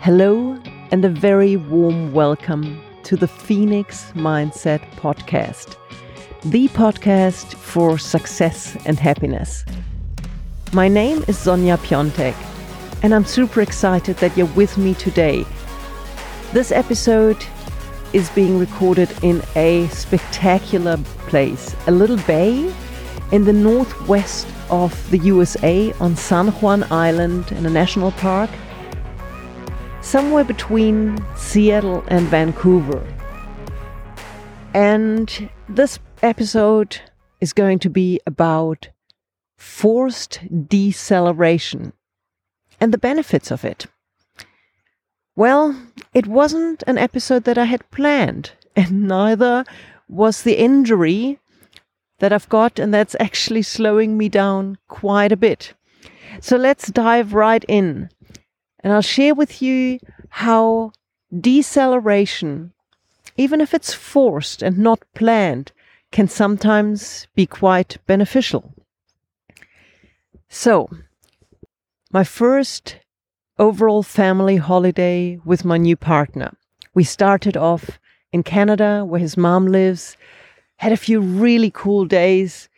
Hello, and a very warm welcome to the Phoenix Mindset Podcast, the podcast for success and happiness. My name is Sonja Piontek, and I'm super excited that you're with me today. This episode is being recorded in a spectacular place, a little bay in the northwest of the USA on San Juan Island in a national park somewhere between Seattle and Vancouver. And this episode is going to be about forced deceleration and the benefits of it. Well, it wasn't an episode that I had planned, and neither was the injury that I've got, and that's actually slowing me down quite a bit. So let's dive right in and I'll share with you how deceleration, even if it's forced and not planned, can sometimes be quite beneficial. So, my first overall family holiday with my new partner. We started off in Canada, where his mom lives, had a few really cool days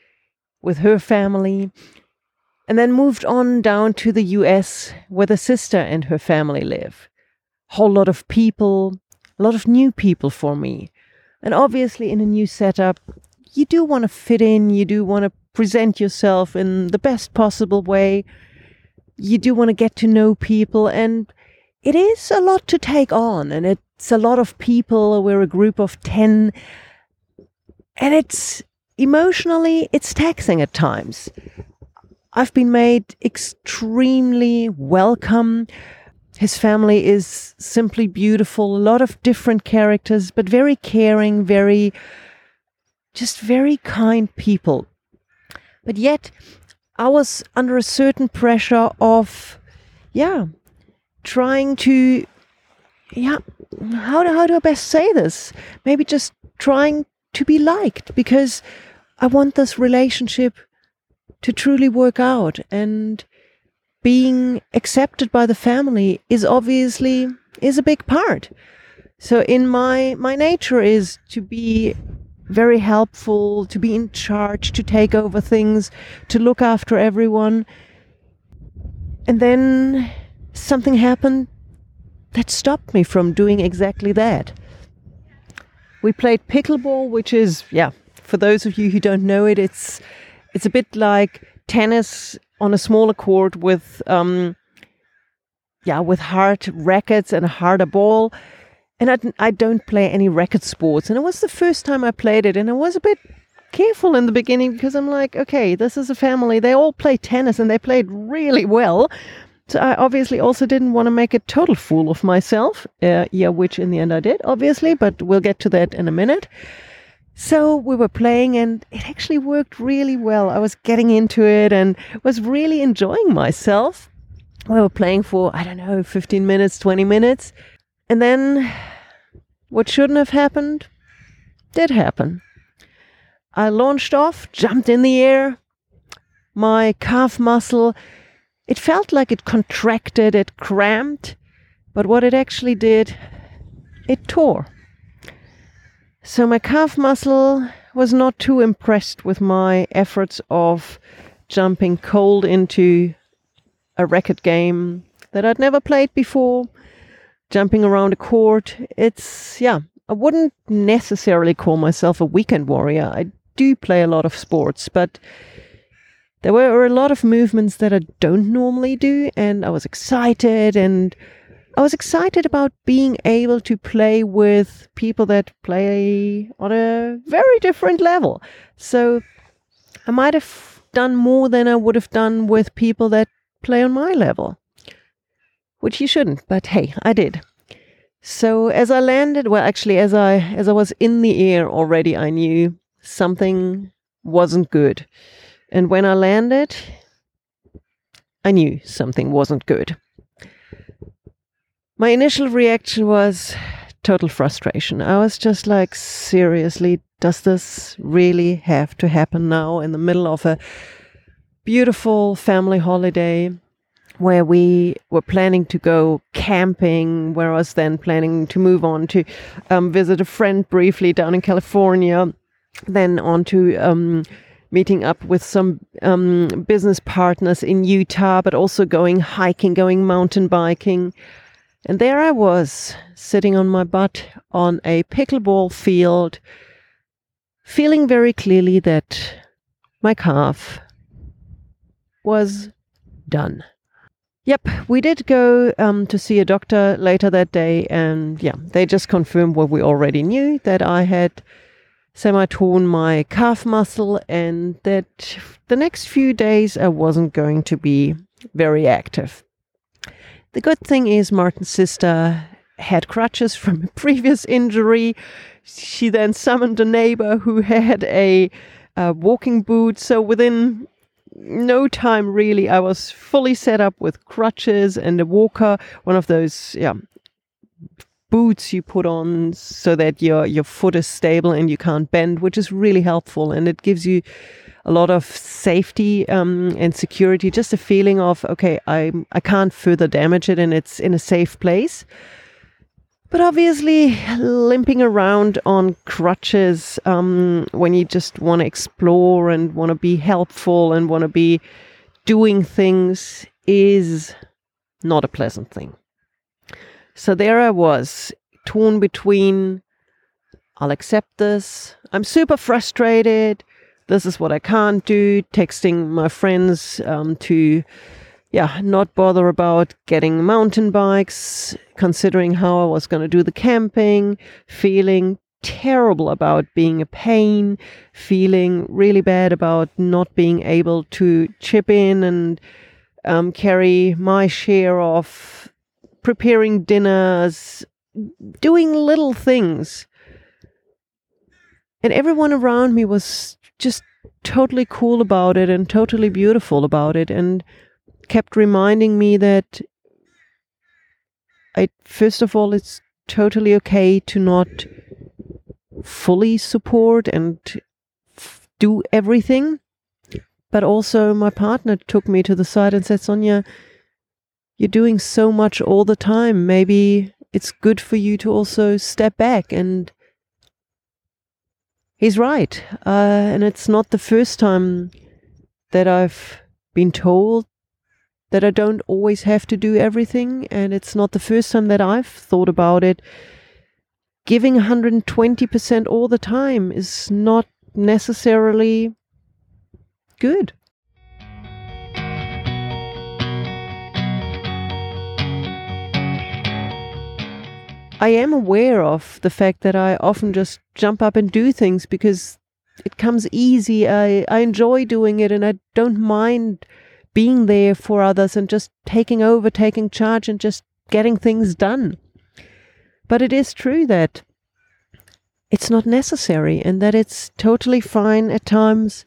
with her family, and then moved on down to the US where the sister and her family live. Whole lot of people, a lot of new people for me. And obviously, in a new setup, you do want to fit in, you do want to present yourself in the best possible way, you do want to get to know people, and it is a lot to take on, and it's a lot of people. We're a group of 10, and it's emotionally, it's taxing at times. I've been made extremely welcome. His family is simply beautiful, a lot of different characters, but very caring, very, just very kind people. But yet, I was under a certain pressure of, yeah, trying to, yeah, how do, how do I best say this? Maybe just trying to be liked because I want this relationship to truly work out. And being accepted by the family is obviously is a big part. So in my my nature is to be very helpful to be in charge to take over things to look after everyone. And then something happened that stopped me from doing exactly that. We played pickleball which is yeah for those of you who don't know it it's it's a bit like tennis on a smaller court with um, yeah with hard rackets and a harder ball. And I, I don't play any racket sports. And it was the first time i played it and i was a bit careful in the beginning because i'm like okay this is a family. They all play tennis and they played really well. So i obviously also didn't want to make a total fool of myself uh, yeah which in the end i did obviously but we'll get to that in a minute so we were playing and it actually worked really well. I was getting into it and was really enjoying myself. We were playing for, I don't know, 15 minutes, 20 minutes. And then what shouldn't have happened did happen. I launched off, jumped in the air. My calf muscle, it felt like it contracted, it cramped. But what it actually did, it tore. So my calf muscle was not too impressed with my efforts of jumping cold into a racket game that I'd never played before, jumping around a court. It's, yeah, I wouldn't necessarily call myself a weekend warrior. I do play a lot of sports, but there were a lot of movements that I don't normally do, and I was excited and I was excited about being able to play with people that play on a very different level. So I might have done more than I would have done with people that play on my level, which you shouldn't, but hey, I did. So as I landed, well, actually, as I as I was in the air already, I knew something wasn't good, and when I landed, I knew something wasn't good. My initial reaction was total frustration. I was just like, seriously, does this really have to happen now in the middle of a beautiful family holiday where we were planning to go camping, where I was then planning to move on to um, visit a friend briefly down in California, then on to um, meeting up with some um, business partners in Utah, but also going hiking, going mountain biking. And there I was, sitting on my butt on a pickleball field, feeling very clearly that my calf was done. Yep, we did go um, to see a doctor later that day, and yeah, they just confirmed what we already knew that I had semi torn my calf muscle, and that the next few days I wasn't going to be very active. The good thing is, Martin's sister had crutches from a previous injury. She then summoned a neighbor who had a, walking boot. So within no time, really, I was fully set up with crutches and a walker, one of those, yeah, boots you put on so that your your foot is stable and you can't bend, which is really helpful, and it gives you a lot of safety um, and security, just a feeling of okay, I I can't further damage it and it's in a safe place. But obviously, limping around on crutches um, when you just want to explore and want to be helpful and want to be doing things is not a pleasant thing. So there I was, torn between I'll accept this, I'm super frustrated, this is what I can't do, texting my friends um, to, yeah, not bother about getting mountain bikes, considering how I was going to do the camping, feeling terrible about being a pain, feeling really bad about not being able to chip in and um, carry my share of preparing dinners, doing little things. And everyone around me was just totally cool about it and totally beautiful about it and kept reminding me that I first of all it's totally okay to not fully support and do everything but also my partner took me to the side and said Sonja you're doing so much all the time maybe it's good for you to also step back and he's right. Uh, and it's not the first time that I've been told that I don't always have to do everything. And it's not the first time that I've thought about it. Giving 120% all the time is not necessarily good. I am aware of the fact that I often just jump up and do things because it comes easy. I, I enjoy doing it and I don't mind being there for others and just taking over, taking charge, and just getting things done. But it is true that it's not necessary and that it's totally fine at times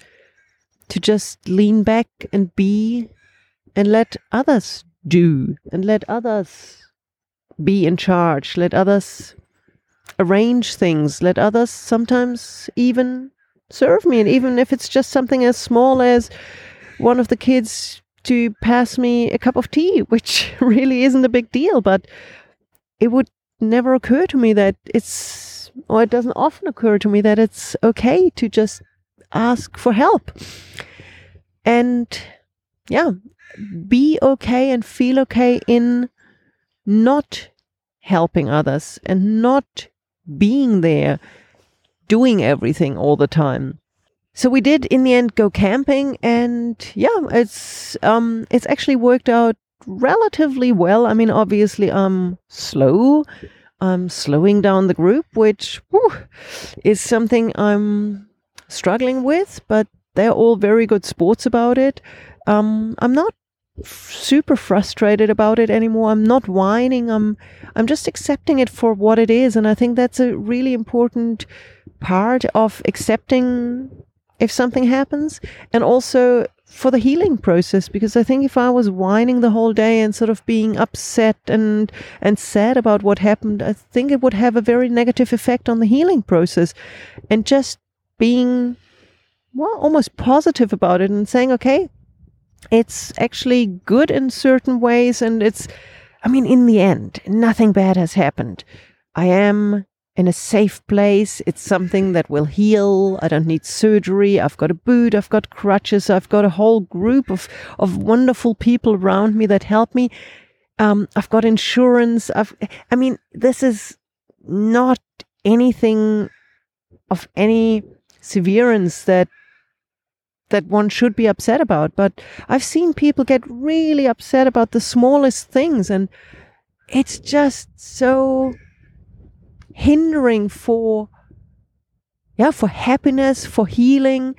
to just lean back and be and let others do and let others be in charge. Let others arrange things. Let others sometimes even serve me. And even if it's just something as small as one of the kids to pass me a cup of tea, which really isn't a big deal, but it would never occur to me that it's, or it doesn't often occur to me that it's okay to just ask for help. And yeah, be okay and feel okay in not helping others and not being there doing everything all the time. So we did in the end go camping and yeah, it's um it's actually worked out relatively well. I mean obviously I'm slow. I'm slowing down the group, which whew, is something I'm struggling with, but they're all very good sports about it. Um, I'm not super frustrated about it anymore. I'm not whining. I'm I'm just accepting it for what it is and I think that's a really important part of accepting if something happens and also for the healing process because I think if I was whining the whole day and sort of being upset and and sad about what happened, I think it would have a very negative effect on the healing process. And just being well almost positive about it and saying, okay, it's actually good in certain ways. And it's, I mean, in the end, nothing bad has happened. I am in a safe place. It's something that will heal. I don't need surgery. I've got a boot. I've got crutches. I've got a whole group of, of wonderful people around me that help me. Um, I've got insurance. I've, I mean, this is not anything of any severance that that one should be upset about. But I've seen people get really upset about the smallest things, and it's just so hindering for yeah for happiness for healing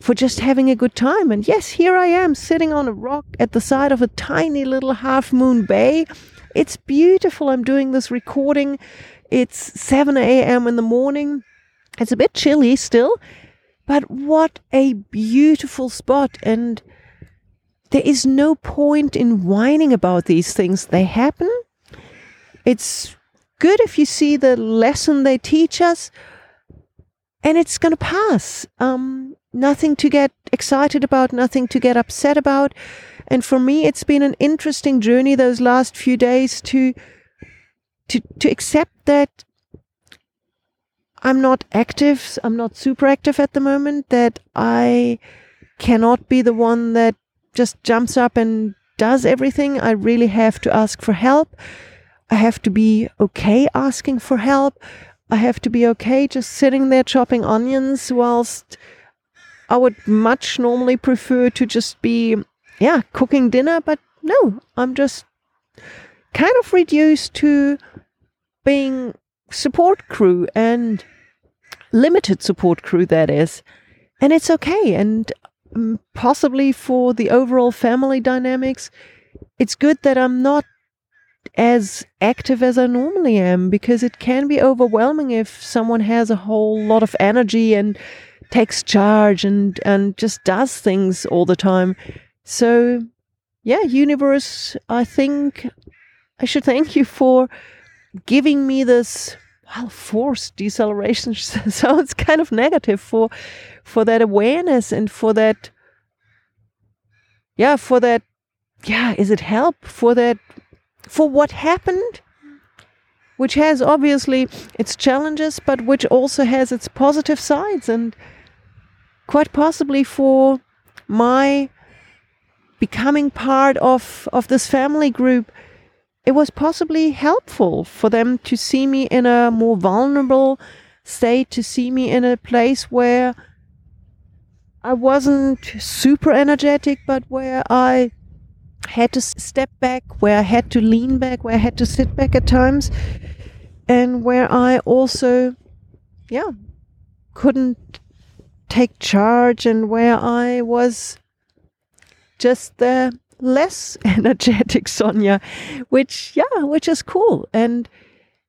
for just having a good time. And yes here i am sitting on a rock at the side of a tiny little half moon bay. It's beautiful. I'm doing this recording. It's 7 a.m in the morning. It's a bit chilly still but what a beautiful spot and there is no point in whining about these things they happen it's good if you see the lesson they teach us and it's going to pass. Um, nothing to get excited about, nothing to get upset about. And for me, it's been an interesting journey those last few days to to to accept that I'm not active, I'm not super active at the moment, that I cannot be the one that just jumps up and does everything. I really have to ask for help. I have to be okay asking for help. I have to be okay just sitting there chopping onions whilst I would much normally prefer to just be, yeah, cooking dinner. But no, I'm just kind of reduced to being support crew and limited support crew, that is. And it's okay. And um, possibly for the overall family dynamics, it's good that I'm not as active as I normally am because it can be overwhelming if someone has a whole lot of energy and takes charge and and just does things all the time. So yeah, universe, I think I should thank you for giving me this well forced deceleration. Sounds kind of negative for for that awareness and for that yeah for that yeah is it help for that for what happened, which has obviously its challenges, but which also has its positive sides, and quite possibly for my becoming part of, of this family group, it was possibly helpful for them to see me in a more vulnerable state, to see me in a place where I wasn't super energetic, but where I had to step back, where I had to lean back, where I had to sit back at times, and where I also, yeah, couldn't take charge, and where I was just the less energetic Sonja, which, yeah, which is cool. And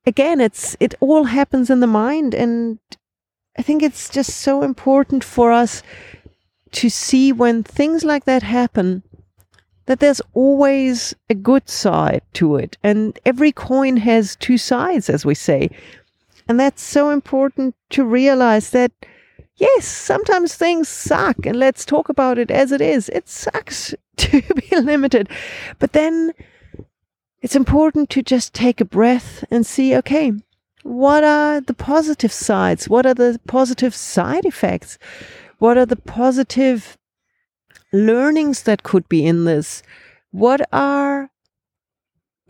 again, it's, it all happens in the mind. And I think it's just so important for us to see when things like that happen that there's always a good side to it. And every coin has two sides, as we say. And that's so important to realize that, yes, sometimes things suck. And let's talk about it as it is. It sucks to be limited. But then it's important to just take a breath and see, okay, what are the positive sides? What are the positive side effects? What are the positive learnings that could be in this? What are,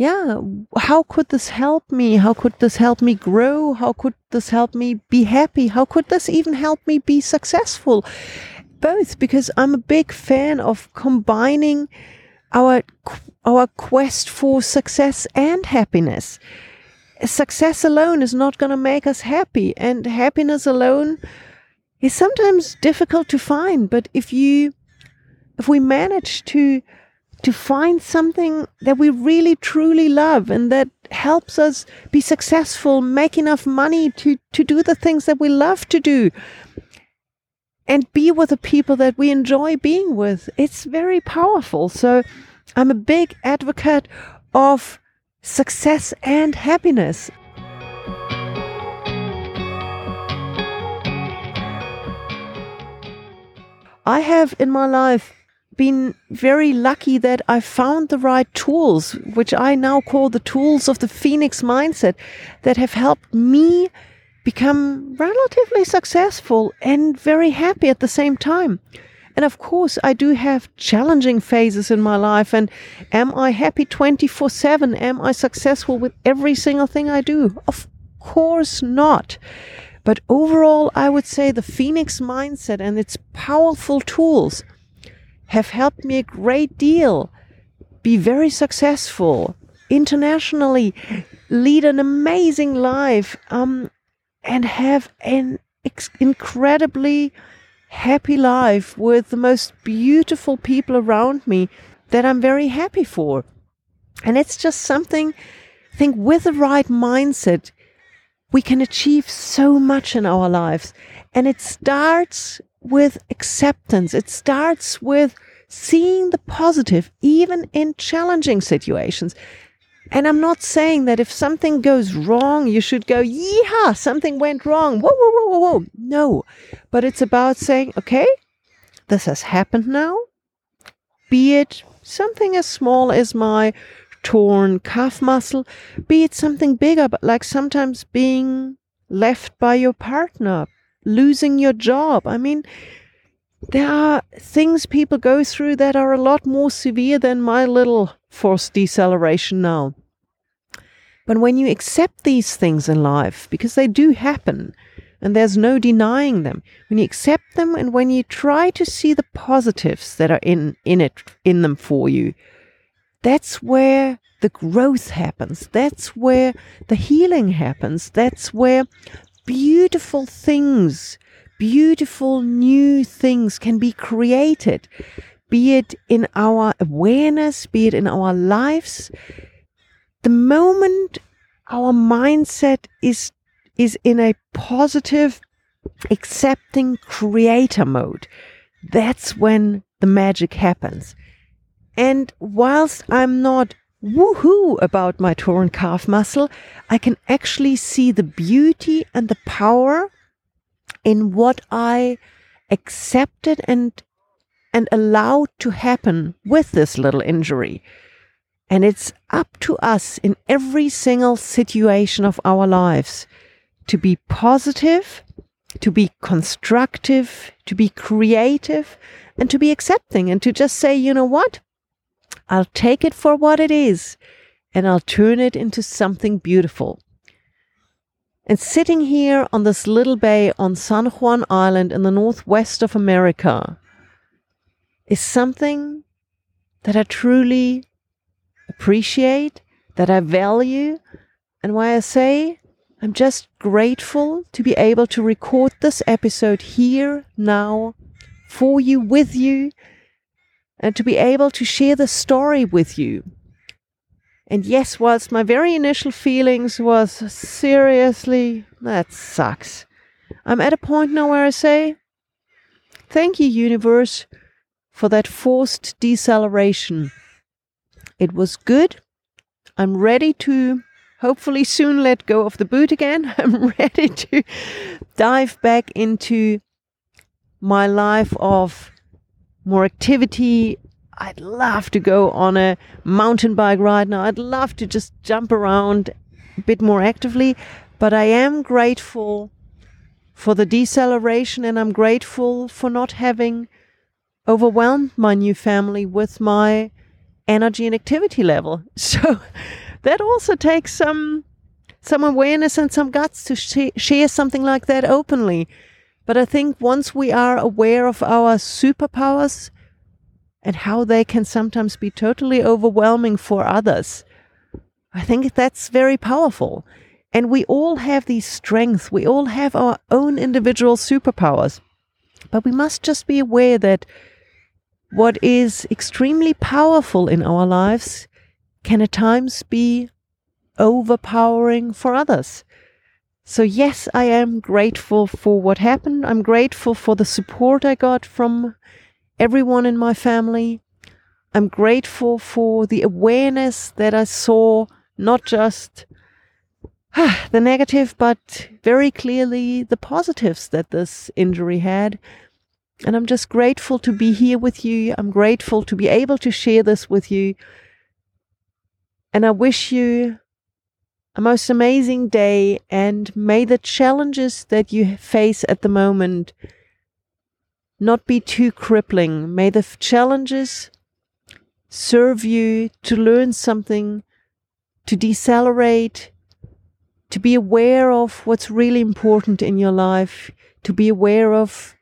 yeah, how could this help me? How could this help me grow? How could this help me be happy? How could this even help me be successful? Both, because I'm a big fan of combining our our quest for success and happiness. Success alone is not going to make us happy, and happiness alone is sometimes difficult to find. But if you if we manage to to find something that we really truly love and that helps us be successful, make enough money to, to do the things that we love to do, and be with the people that we enjoy being with. It's very powerful. So I'm a big advocate of success and happiness. I have in my life been very lucky that I found the right tools, which I now call the tools of the Phoenix mindset, that have helped me become relatively successful and very happy at the same time. And of course, I do have challenging phases in my life. And am I happy 24 7? Am I successful with every single thing I do? Of course not. But overall, I would say the Phoenix mindset and its powerful tools have helped me a great deal be very successful internationally, lead an amazing life, um, and have an incredibly happy life with the most beautiful people around me that I'm very happy for. And it's just something, I think, with the right mindset, we can achieve so much in our lives. And it starts with acceptance. It starts with seeing the positive, even in challenging situations. And I'm not saying that if something goes wrong, you should go, yeehaw, something went wrong. Whoa, whoa, whoa, whoa, whoa. No. But it's about saying, okay, this has happened now. Be it something as small as my torn calf muscle, be it something bigger, but like sometimes being left by your partner, losing your job. I mean, there are things people go through that are a lot more severe than my little forced deceleration now. But when you accept these things in life, because they do happen, and there's no denying them, when you accept them and when you try to see the positives that are in, in it, in them for you, that's where the growth happens. That's where the healing happens. That's where beautiful things, beautiful new things can be created, be it in our awareness, be it in our lives. The moment our mindset is, is in a positive, accepting creator mode, that's when the magic happens. And whilst I'm not woohoo about my torn calf muscle, I can actually see the beauty and the power in what I accepted and and allowed to happen with this little injury. And it's up to us in every single situation of our lives to be positive, to be constructive, to be creative, and to be accepting and to just say, you know what? I'll take it for what it is and I'll turn it into something beautiful. And sitting here on this little bay on San Juan Island in the northwest of America is something that I truly appreciate, that I value, and why I say I'm just grateful to be able to record this episode here, now, for you, with you, and to be able to share the story with you. And yes, whilst my very initial feelings was seriously, that sucks. I'm at a point now where I say, thank you, universe, for that forced deceleration. It was good. I'm ready to hopefully soon let go of the boot again. I'm ready to dive back into my life of more activity. I'd love to go on a mountain bike ride now. I'd love to just jump around a bit more actively. But I am grateful for the deceleration and I'm grateful for not having overwhelmed my new family with my energy and activity level. So that also takes some some awareness and some guts to sh- share something like that openly but I think once we are aware of our superpowers and how they can sometimes be totally overwhelming for others, I think that's very powerful. And we all have these strengths, we all have our own individual superpowers. But we must just be aware that what is extremely powerful in our lives can at times be overpowering for others. So, yes, I am grateful for what happened. I'm grateful for the support I got from everyone in my family. I'm grateful for the awareness that I saw, not just the negative, but very clearly the positives that this injury had. And I'm just grateful to be here with you. I'm grateful to be able to share this with you. And I wish you a most amazing day and may the challenges that you face at the moment not be too crippling. May the challenges serve you to learn something, to decelerate, to be aware of what's really important in your life, to be aware of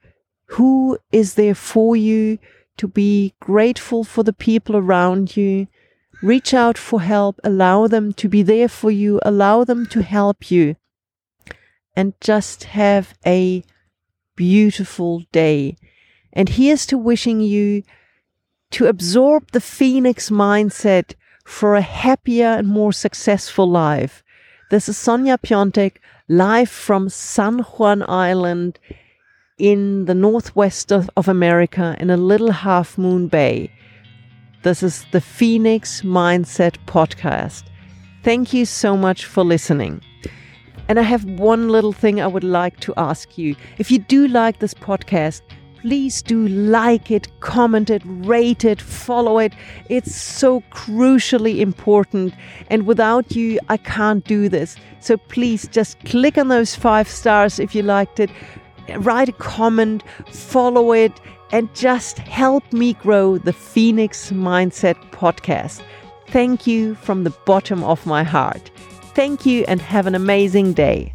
who is there for you, to be grateful for the people around you. Reach out for help, allow them to be there for you, allow them to help you, and just have a beautiful day. And here's to wishing you to absorb the Phoenix mindset for a happier and more successful life. This is Sonja Piontek live from San Juan Island in the northwest of, of America in a little half moon bay. This is the Phoenix Mindset Podcast. Thank you so much for listening. And I have one little thing I would like to ask you. If you do like this podcast, please do like it, comment it, rate it, follow it. It's so crucially important. And without you, I can't do this. So please just click on those five stars if you liked it write a comment, follow it, and just help me grow the Phoenix Mindset podcast. Thank you from the bottom of my heart. Thank you and have an amazing day.